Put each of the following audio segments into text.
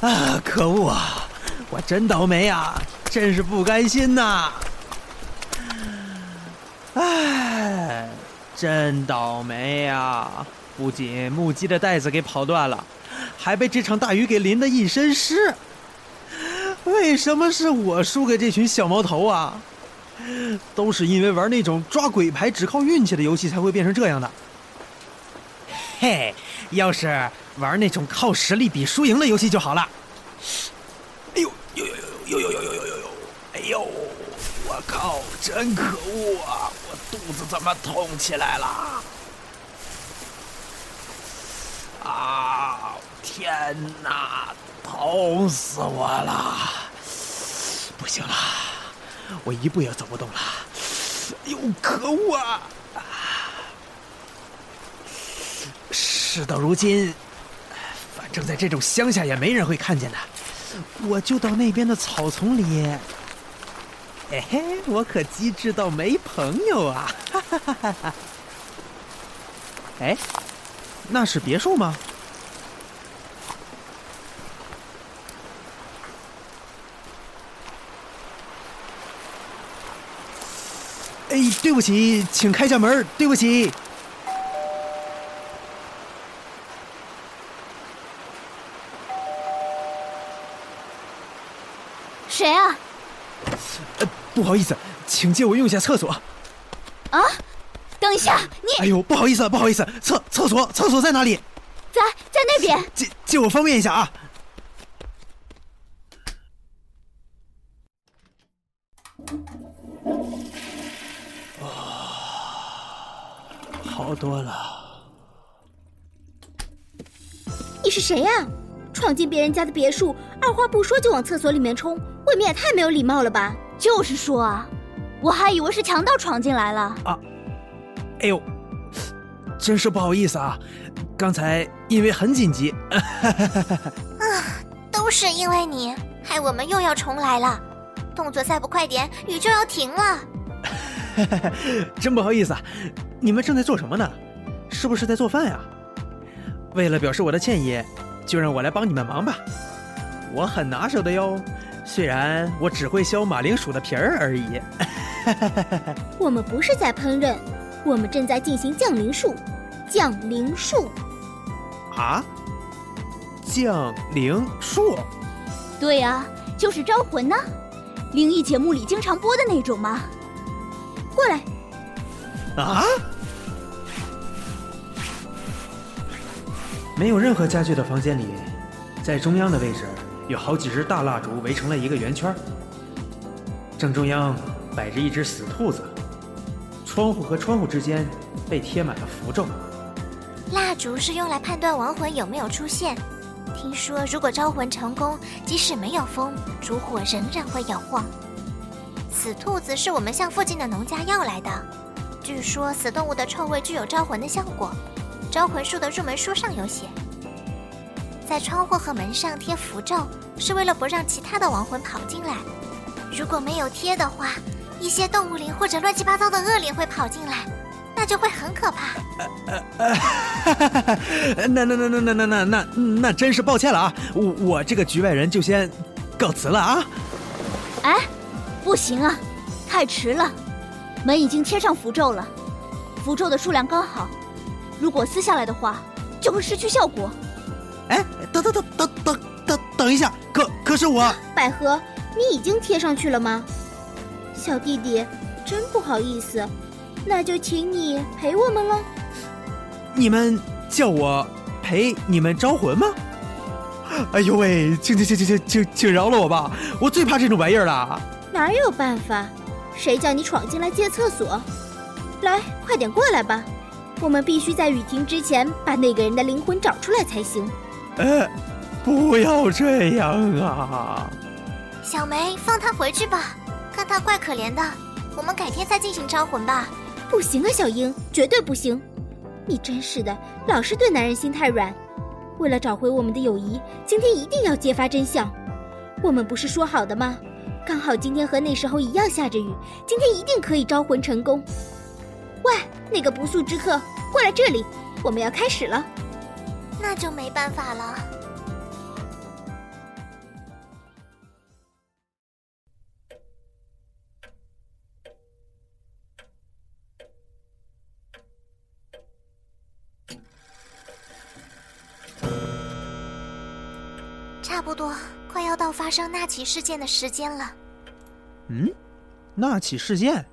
啊！可恶啊！我真倒霉啊！真是不甘心呐！唉，真倒霉呀！不仅木屐的带子给跑断了，还被这场大雨给淋得一身湿。为什么是我输给这群小毛头啊？都是因为玩那种抓鬼牌只靠运气的游戏才会变成这样的。嘿，要是玩那种靠实力比输赢的游戏就好了。哎呦呦呦呦呦呦呦呦呦呦呦！哎呦，我靠，真可恶啊！我肚子怎么痛起来了？啊！天哪，痛死我了！不行了，我一步也走不动了。哎呦，可恶啊！事到如今，反正在这种乡下也没人会看见的，我就到那边的草丛里。哎嘿，我可机智到没朋友啊！哈哈哈哈哈！哎，那是别墅吗？哎，对不起，请开下门。对不起。谁啊？呃，不好意思，请借我用一下厕所。啊？等一下，你……哎呦，不好意思，不好意思，厕厕所厕所在哪里？在在那边。借借我方便一下啊。啊，好多了。你是谁呀？闯进别人家的别墅，二话不说就往厕所里面冲，未免也太没有礼貌了吧？就是说啊，我还以为是强盗闯进来了。啊，哎呦，真是不好意思啊，刚才因为很紧急。啊，都是因为你，害我们又要重来了。动作再不快点，雨就要停了。真不好意思啊，你们正在做什么呢？是不是在做饭呀？为了表示我的歉意。就让我来帮你们忙吧，我很拿手的哟。虽然我只会削马铃薯的皮儿而已。我们不是在烹饪，我们正在进行降灵术。降灵术？啊？降灵术？对呀，就是招魂呢。灵异节目里经常播的那种嘛。过来。啊？没有任何家具的房间里，在中央的位置有好几只大蜡烛围成了一个圆圈。正中央摆着一只死兔子，窗户和窗户之间被贴满了符咒。蜡烛是用来判断亡魂有没有出现。听说如果招魂成功，即使没有风，烛火仍然会摇晃。死兔子是我们向附近的农家要来的，据说死动物的臭味具有招魂的效果。招魂术的入门书上有写，在窗户和门上贴符咒，是为了不让其他的亡魂跑进来。如果没有贴的话，一些动物灵或者乱七八糟的恶灵会跑进来，那就会很可怕。那那那那那那那那那真是抱歉了啊！我我这个局外人就先告辞了啊！哎，不行啊，太迟了，门已经贴上符咒了，符咒的数量刚好。如果撕下来的话，就会失去效果。哎，等等等等等等等一下，可可是我 百合，你已经贴上去了吗？小弟弟，真不好意思，那就请你陪我们了。你们叫我陪你们招魂吗？哎呦喂，请请请请请请请饶了我吧，我最怕这种玩意儿了。哪有办法？谁叫你闯进来借厕所？来，快点过来吧。我们必须在雨停之前把那个人的灵魂找出来才行。呃，不要这样啊！小梅，放他回去吧，看他怪可怜的。我们改天再进行招魂吧。不行啊，小英，绝对不行！你真是的，老是对男人心太软。为了找回我们的友谊，今天一定要揭发真相。我们不是说好的吗？刚好今天和那时候一样下着雨，今天一定可以招魂成功。喂，那个不速之客，过来这里，我们要开始了。那就没办法了。差不多快要到发生那起事件的时间了。嗯？那起事件？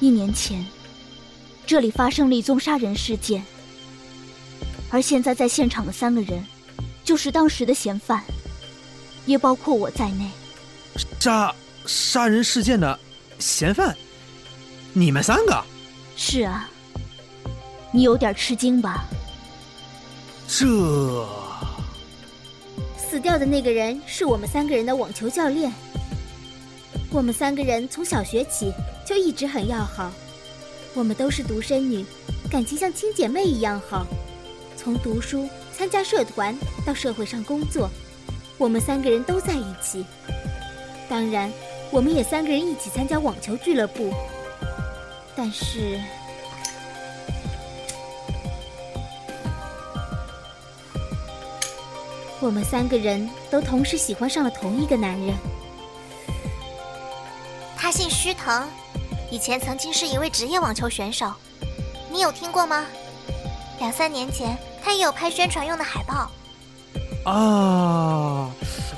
一年前这里发生了一宗杀人事件，而现在在现场的三个人，就是当时的嫌犯，也包括我在内。杀杀人事件的嫌犯，你们三个？是啊，你有点吃惊吧？这死掉的那个人是我们三个人的网球教练。我们三个人从小学起就一直很要好，我们都是独生女，感情像亲姐妹一样好。从读书、参加社团到社会上工作，我们三个人都在一起。当然，我们也三个人一起参加网球俱乐部。但是，我们三个人都同时喜欢上了同一个男人。他姓须藤，以前曾经是一位职业网球选手，你有听过吗？两三年前，他也有拍宣传用的海报。啊，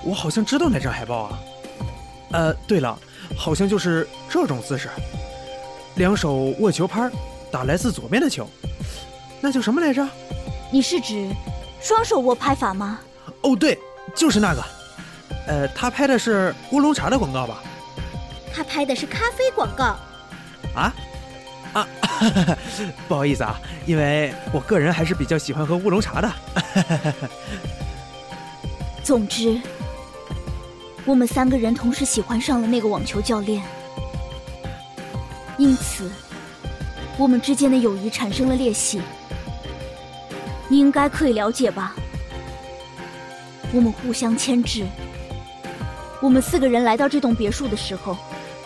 我好像知道哪张海报啊。呃，对了，好像就是这种姿势，两手握球拍，打来自左边的球，那叫什么来着？你是指双手握拍法吗？哦，对，就是那个。呃，他拍的是乌龙茶的广告吧？他拍的是咖啡广告，啊，啊，不好意思啊，因为我个人还是比较喜欢喝乌龙茶的。总之，我们三个人同时喜欢上了那个网球教练，因此，我们之间的友谊产生了裂隙。你应该可以了解吧？我们互相牵制。我们四个人来到这栋别墅的时候。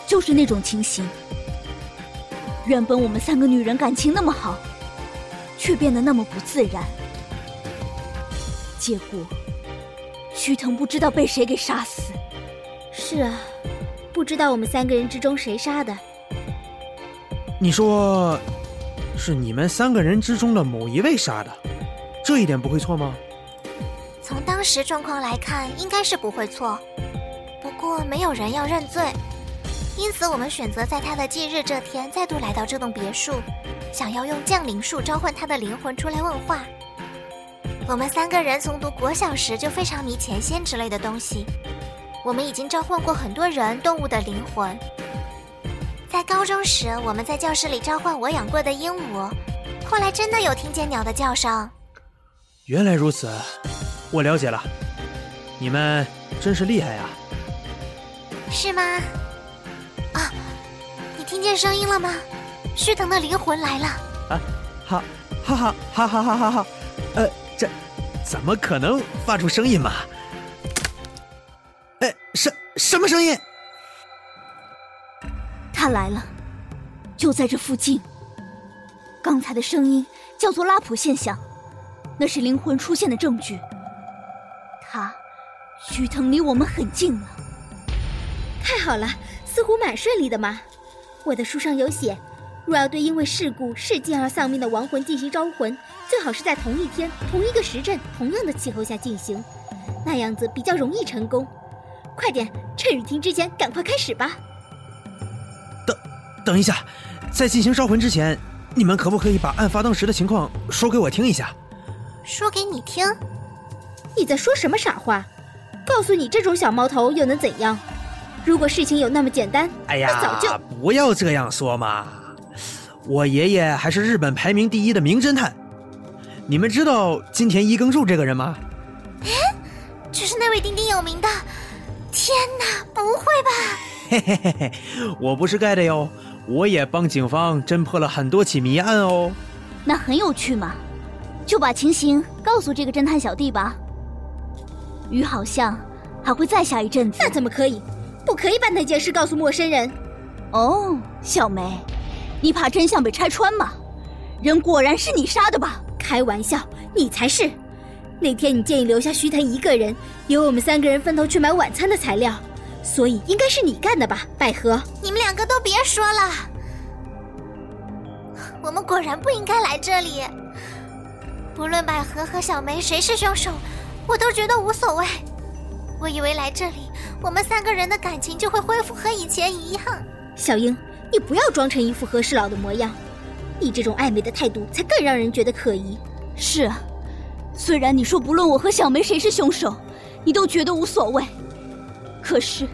就是那种情形。原本我们三个女人感情那么好，却变得那么不自然。结果，徐腾不知道被谁给杀死。是啊，不知道我们三个人之中谁杀的。你说，是你们三个人之中的某一位杀的，这一点不会错吗？从当时状况来看，应该是不会错。不过，没有人要认罪。因此，我们选择在他的忌日这天再度来到这栋别墅，想要用降临术召唤他的灵魂出来问话。我们三个人从读国小时就非常迷前仙之类的东西，我们已经召唤过很多人、动物的灵魂。在高中时，我们在教室里召唤我养过的鹦鹉，后来真的有听见鸟的叫声。原来如此，我了解了，你们真是厉害呀！是吗？啊！你听见声音了吗？须藤的灵魂来了！啊，哈，哈哈哈哈哈哈哈！呃，这怎么可能发出声音嘛？哎，什什么声音？他来了，就在这附近。刚才的声音叫做拉普现象，那是灵魂出现的证据。他，须藤离我们很近了。太好了！似乎蛮顺利的嘛。我的书上有写，若要对因为事故、事件而丧命的亡魂进行招魂，最好是在同一天、同一个时辰、同样的气候下进行，那样子比较容易成功。快点，趁雨停之前，赶快开始吧。等，等一下，在进行招魂之前，你们可不可以把案发当时的情况说给我听一下？说给你听？你在说什么傻话？告诉你这种小毛头又能怎样？如果事情有那么简单，哎呀，早就不要这样说嘛！我爷爷还是日本排名第一的名侦探。你们知道金田一耕助这个人吗？哎，就是那位鼎鼎有名的。天哪，不会吧？嘿嘿嘿嘿，我不是盖的哟，我也帮警方侦破了很多起谜案哦。那很有趣嘛，就把情形告诉这个侦探小弟吧。雨好像还会再下一阵子。那怎么可以？不可以把那件事告诉陌生人。哦，小梅，你怕真相被拆穿吗？人果然是你杀的吧？开玩笑，你才是。那天你建议留下徐腾一个人，由我们三个人分头去买晚餐的材料，所以应该是你干的吧？百合，你们两个都别说了。我们果然不应该来这里。不论百合和小梅谁是凶手，我都觉得无所谓。我以为来这里，我们三个人的感情就会恢复和以前一样。小英，你不要装成一副和事佬的模样，你这种暧昧的态度才更让人觉得可疑。是啊，虽然你说不论我和小梅谁是凶手，你都觉得无所谓，可是，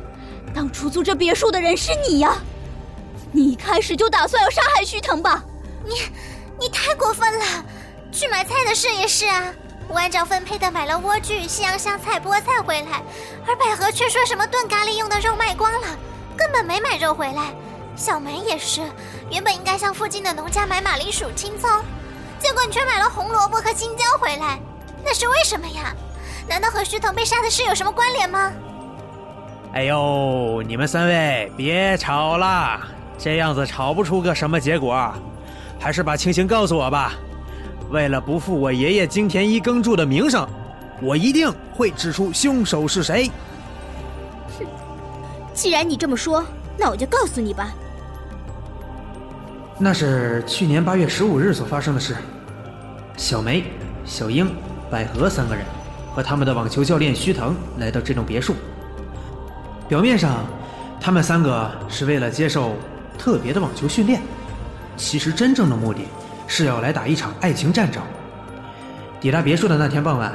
当初租这别墅的人是你呀！你一开始就打算要杀害徐腾吧？你，你太过分了！去买菜的事也是啊，我按照分配的买了莴苣、西洋香菜、菠菜回来，而百合却说什么炖咖喱用的肉卖光了，根本没买肉回来。小梅也是，原本应该向附近的农家买马铃薯、青葱，结果你却买了红萝卜和青椒回来，那是为什么呀？难道和徐腾被杀的事有什么关联吗？哎呦，你们三位别吵了，这样子吵不出个什么结果，还是把情形告诉我吧。为了不负我爷爷金田一耕助的名声，我一定会指出凶手是谁。哼，既然你这么说，那我就告诉你吧。那是去年八月十五日所发生的事。小梅、小英、百合三个人和他们的网球教练须藤来到这栋别墅。表面上，他们三个是为了接受特别的网球训练，其实真正的目的是要来打一场爱情战争。抵达别墅的那天傍晚，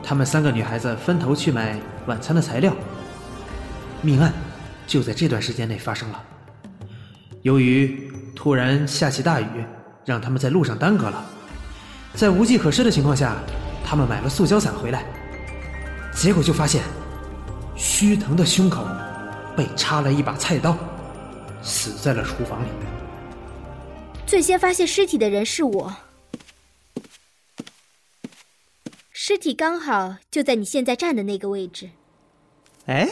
他们三个女孩子分头去买晚餐的材料。命案就在这段时间内发生了。由于突然下起大雨，让他们在路上耽搁了，在无计可施的情况下，他们买了塑胶伞回来，结果就发现。须藤的胸口被插了一把菜刀，死在了厨房里。最先发现尸体的人是我，尸体刚好就在你现在站的那个位置。哎，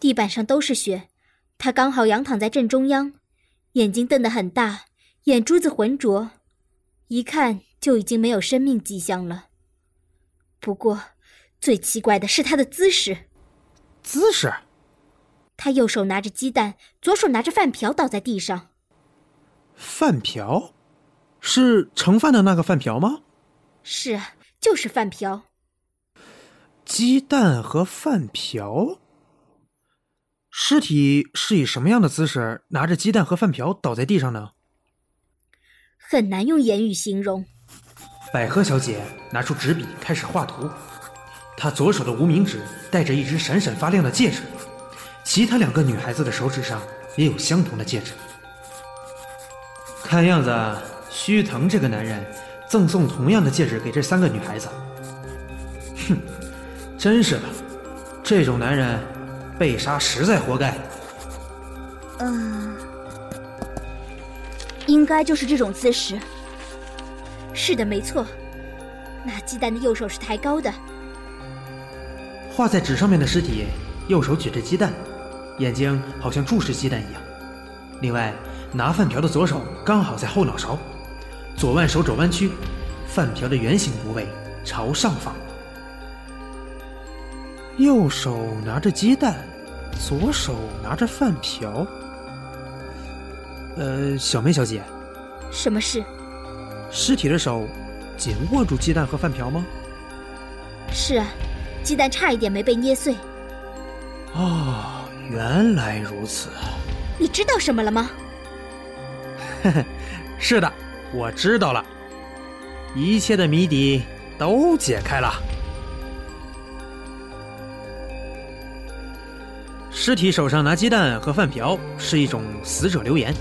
地板上都是血，他刚好仰躺在正中央，眼睛瞪得很大，眼珠子浑浊，一看就已经没有生命迹象了。不过。最奇怪的是他的姿势。姿势？他右手拿着鸡蛋，左手拿着饭瓢倒在地上。饭瓢？是盛饭的那个饭瓢吗？是啊，就是饭瓢。鸡蛋和饭瓢。尸体是以什么样的姿势拿着鸡蛋和饭瓢倒在地上呢？很难用言语形容。百合小姐拿出纸笔开始画图。她左手的无名指戴着一只闪闪发亮的戒指，其他两个女孩子的手指上也有相同的戒指。看样子，须藤这个男人赠送同样的戒指给这三个女孩子。哼，真是的，这种男人被杀实在活该。嗯，应该就是这种姿势。是的，没错。那鸡蛋的右手是抬高的。画在纸上面的尸体，右手举着鸡蛋，眼睛好像注视鸡蛋一样。另外，拿饭瓢的左手刚好在后脑勺，左腕手肘弯曲，饭瓢的圆形部位朝上方。右手拿着鸡蛋，左手拿着饭瓢。呃，小梅小姐，什么事？尸体的手紧握住鸡蛋和饭瓢吗？是啊。鸡蛋差一点没被捏碎。哦，原来如此。你知道什么了吗？呵呵，是的，我知道了。一切的谜底都解开了。尸体手上拿鸡蛋和饭瓢是一种死者留言。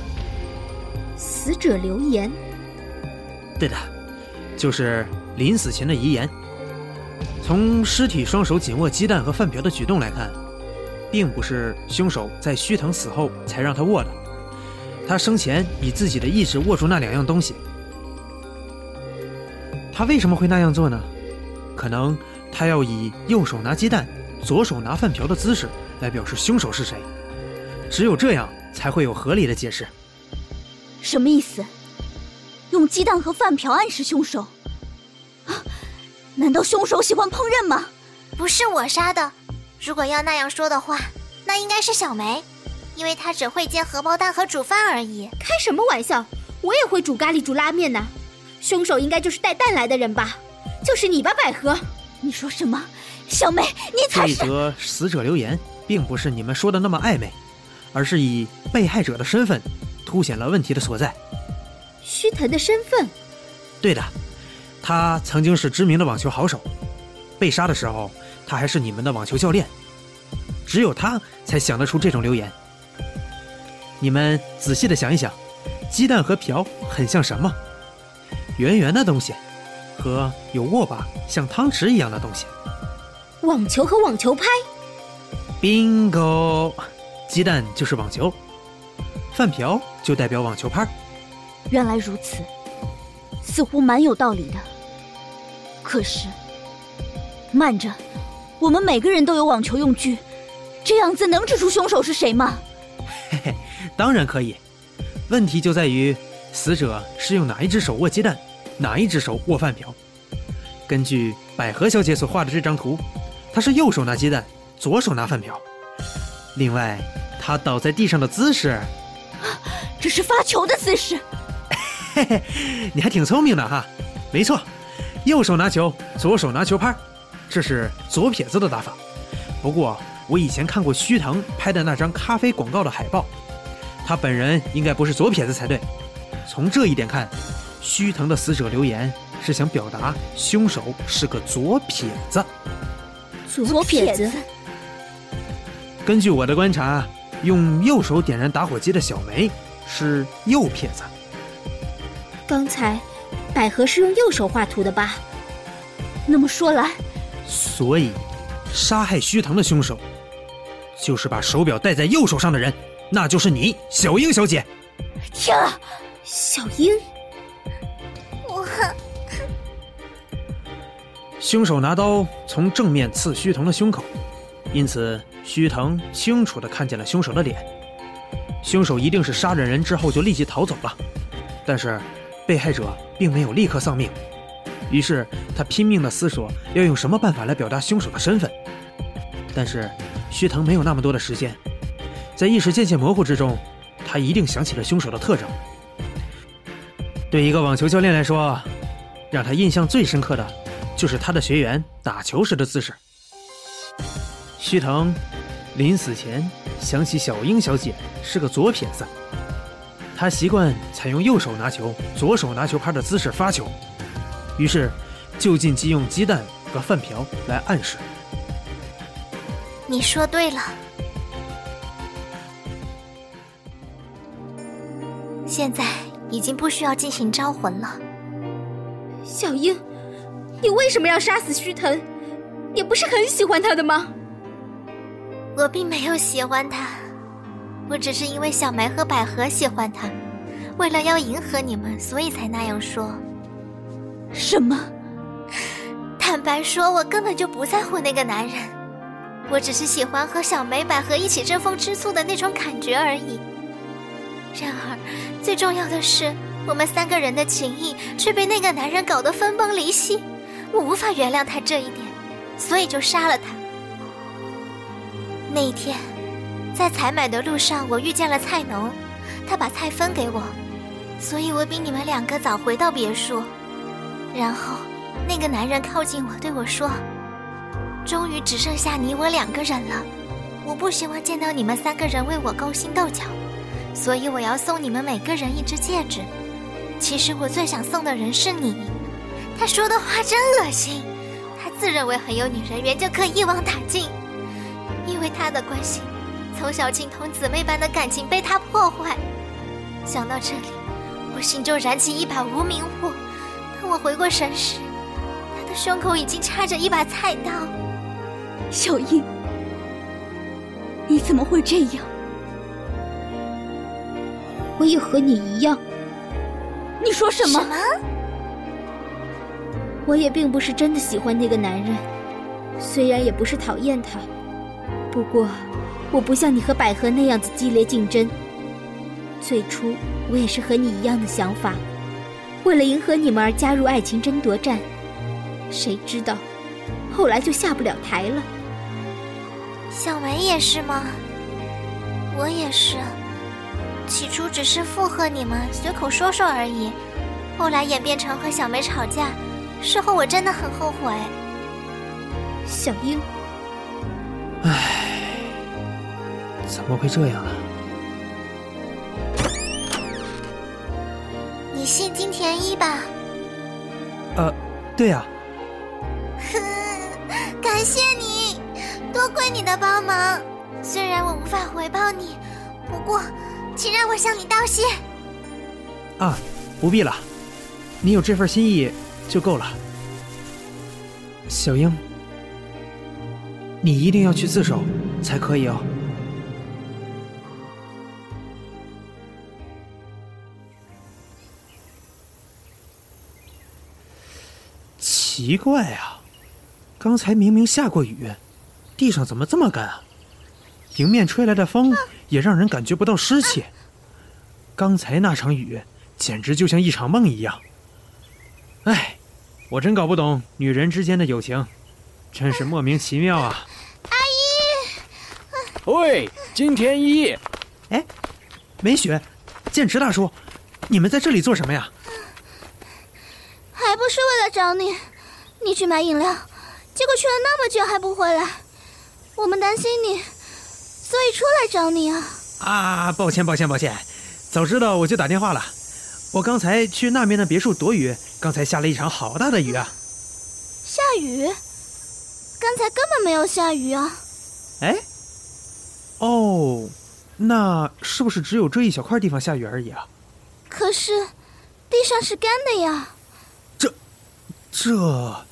死者留言？对的，就是临死前的遗言。从尸体双手紧握鸡蛋和饭瓢的举动来看，并不是凶手在虚藤死后才让他握的，他生前以自己的意志握住那两样东西。他为什么会那样做呢？可能他要以右手拿鸡蛋、左手拿饭瓢的姿势来表示凶手是谁，只有这样才会有合理的解释。什么意思？用鸡蛋和饭瓢暗示凶手？啊难道凶手喜欢烹饪吗？不是我杀的。如果要那样说的话，那应该是小梅，因为他只会煎荷包蛋和煮饭而已。开什么玩笑！我也会煮咖喱、煮拉面呢。凶手应该就是带蛋来的人吧？就是你吧，百合？你说什么？小梅，你才是……这则死者留言并不是你们说的那么暧昧，而是以被害者的身份凸显了问题的所在。须藤的身份？对的，他曾经是知名的网球好手，被杀的时候他还是你们的网球教练，只有他才想得出这种留言。你们仔细的想一想，鸡蛋和瓢很像什么？圆圆的东西，和有握把像汤匙一样的东西。网球和网球拍。bingo，鸡蛋就是网球，饭瓢就代表网球拍。原来如此，似乎蛮有道理的。可是，慢着，我们每个人都有网球用具，这样子能指出凶手是谁吗？嘿嘿，当然可以。问题就在于死者是用哪一只手握鸡蛋，哪一只手握饭瓢。根据百合小姐所画的这张图，她是右手拿鸡蛋，左手拿饭瓢。另外，她倒在地上的姿势，这是发球的姿势。嘿嘿，你还挺聪明的哈。没错，右手拿球，左手拿球拍，这是左撇子的打法。不过，我以前看过须藤拍的那张咖啡广告的海报，他本人应该不是左撇子才对。从这一点看，须藤的死者留言是想表达凶手是个左撇子。左撇子。根据我的观察，用右手点燃打火机的小梅是右撇子。刚才，百合是用右手画图的吧？那么说来，所以，杀害须藤的凶手，就是把手表戴在右手上的人，那就是你，小英小姐。天啊，小英！我，凶手拿刀从正面刺须藤的胸口，因此须藤清楚的看见了凶手的脸。凶手一定是杀了人之后就立即逃走了，但是。被害者并没有立刻丧命，于是他拼命的思索要用什么办法来表达凶手的身份。但是须藤没有那么多的时间，在意识渐渐模糊之中，他一定想起了凶手的特征。对一个网球教练来说，让他印象最深刻的，就是他的学员打球时的姿势。须藤临死前想起小樱小姐是个左撇子。他习惯采用右手拿球、左手拿球拍的姿势发球，于是就近即用鸡蛋和饭瓢来暗示。你说对了，现在已经不需要进行招魂了。小樱，你为什么要杀死须藤？你不是很喜欢他的吗？我并没有喜欢他。我只是因为小梅和百合喜欢他，为了要迎合你们，所以才那样说。什么？坦白说，我根本就不在乎那个男人，我只是喜欢和小梅、百合一起争风吃醋的那种感觉而已。然而，最重要的是，我们三个人的情谊却被那个男人搞得分崩离析，我无法原谅他这一点，所以就杀了他。那一天。在采买的路上，我遇见了菜农，他把菜分给我，所以我比你们两个早回到别墅。然后，那个男人靠近我，对我说：“终于只剩下你我两个人了，我不希望见到你们三个人为我勾心斗角，所以我要送你们每个人一只戒指。其实我最想送的人是你。”他说的话真恶心，他自认为很有女人缘就可以一网打尽，因为他的关系。从小情同姊妹般的感情被他破坏，想到这里，我心中燃起一把无名火。当我回过神时，他的胸口已经插着一把菜刀。小英，你怎么会这样？我也和你一样。你说什么？什么？我也并不是真的喜欢那个男人，虽然也不是讨厌他，不过。我不像你和百合那样子激烈竞争。最初我也是和你一样的想法，为了迎合你们而加入爱情争夺战。谁知道，后来就下不了台了。小梅也是吗？我也是。起初只是附和你们，随口说说而已。后来演变成和小梅吵架，事后我真的很后悔。小樱，唉，怎么会这样呢？你信金田一吧？呃，对呀、感谢你，多亏你的帮忙。虽然我无法回报你，不过，请让我向你道谢。啊，不必了，你有这份心意就够了。小英，你一定要去自首才可以哦。奇怪啊，刚才明明下过雨，地上怎么这么干啊？迎面吹来的风也让人感觉不到湿气。刚才那场雨简直就像一场梦一样。唉，我真搞不懂女人之间的友情，真是莫名其妙啊！阿姨喂，金田一，哎，梅雪，剑池大叔，你们在这里做什么呀？还不是为了找你，你去买饮料，结果去了那么久还不回来，我们担心你，所以出来找你啊。啊，抱歉，抱歉，抱歉，早知道我就打电话了。我刚才去那边的别墅躲雨，刚才下了一场好大的雨啊！下雨？刚才根本没有下雨啊！哎，哦，那是不是只有这一小块地方下雨而已啊？可是，地上是干的呀。这，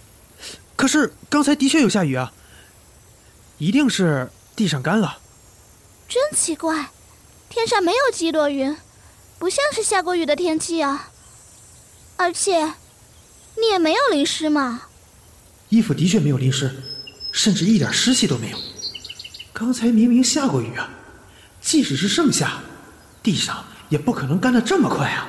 可是刚才的确有下雨啊，一定是地上干了。真奇怪，天上没有几朵云，不像是下过雨的天气啊。而且，你也没有淋湿嘛。衣服的确没有淋湿，甚至一点湿气都没有。刚才明明下过雨啊，即使是盛夏，地上也不可能干得这么快啊。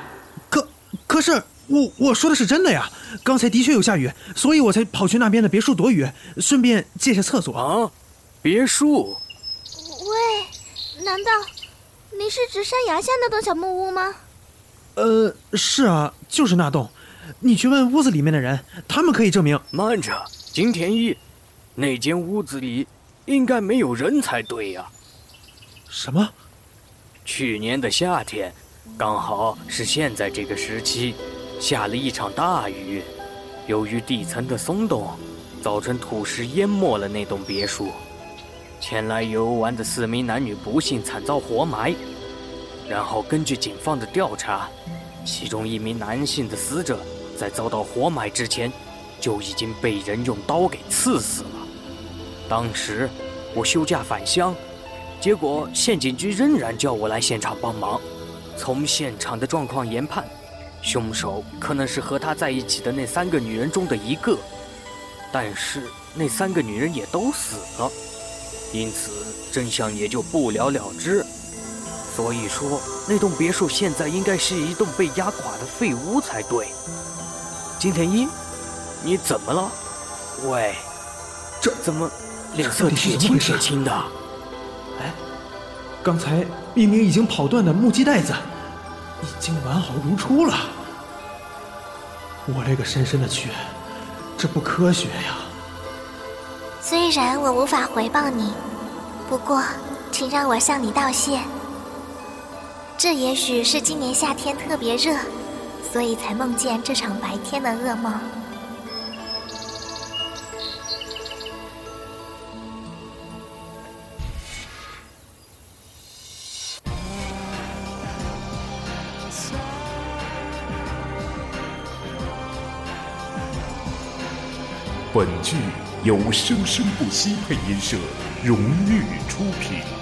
可可是我我说的是真的呀，刚才的确有下雨，所以我才跑去那边的别墅躲雨，顺便借下厕所。啊，别墅，喂，难道你是指山崖下那栋小木屋吗？呃，是啊，就是那栋。你去问屋子里面的人，他们可以证明。慢着，金田一，那间屋子里应该没有人才对呀、什么？去年的夏天，刚好是现在这个时期，下了一场大雨，由于地层的松动，造成土石淹没了那栋别墅。前来游玩的四名男女不幸惨遭活埋，然后根据警方的调查，其中一名男性的死者在遭到活埋之前，就已经被人用刀给刺死了。当时我休假返乡。结果县警局仍然叫我来现场帮忙。从现场的状况研判，凶手可能是和他在一起的那三个女人中的一个，但是那三个女人也都死了，因此真相也就不了了之。所以说，那栋别墅现在应该是一栋被压垮的废屋才对。金田一，你怎么了？喂，这怎么脸色铁青铁青的？哎，刚才明明已经跑断的木屐带子，已经完好如初了。我勒个深深的去，这不科学呀！虽然我无法回报你，不过，请让我向你道谢。这也许是今年夏天特别热，所以才梦见这场白天的噩梦。本剧由生生不息配音社荣誉出品。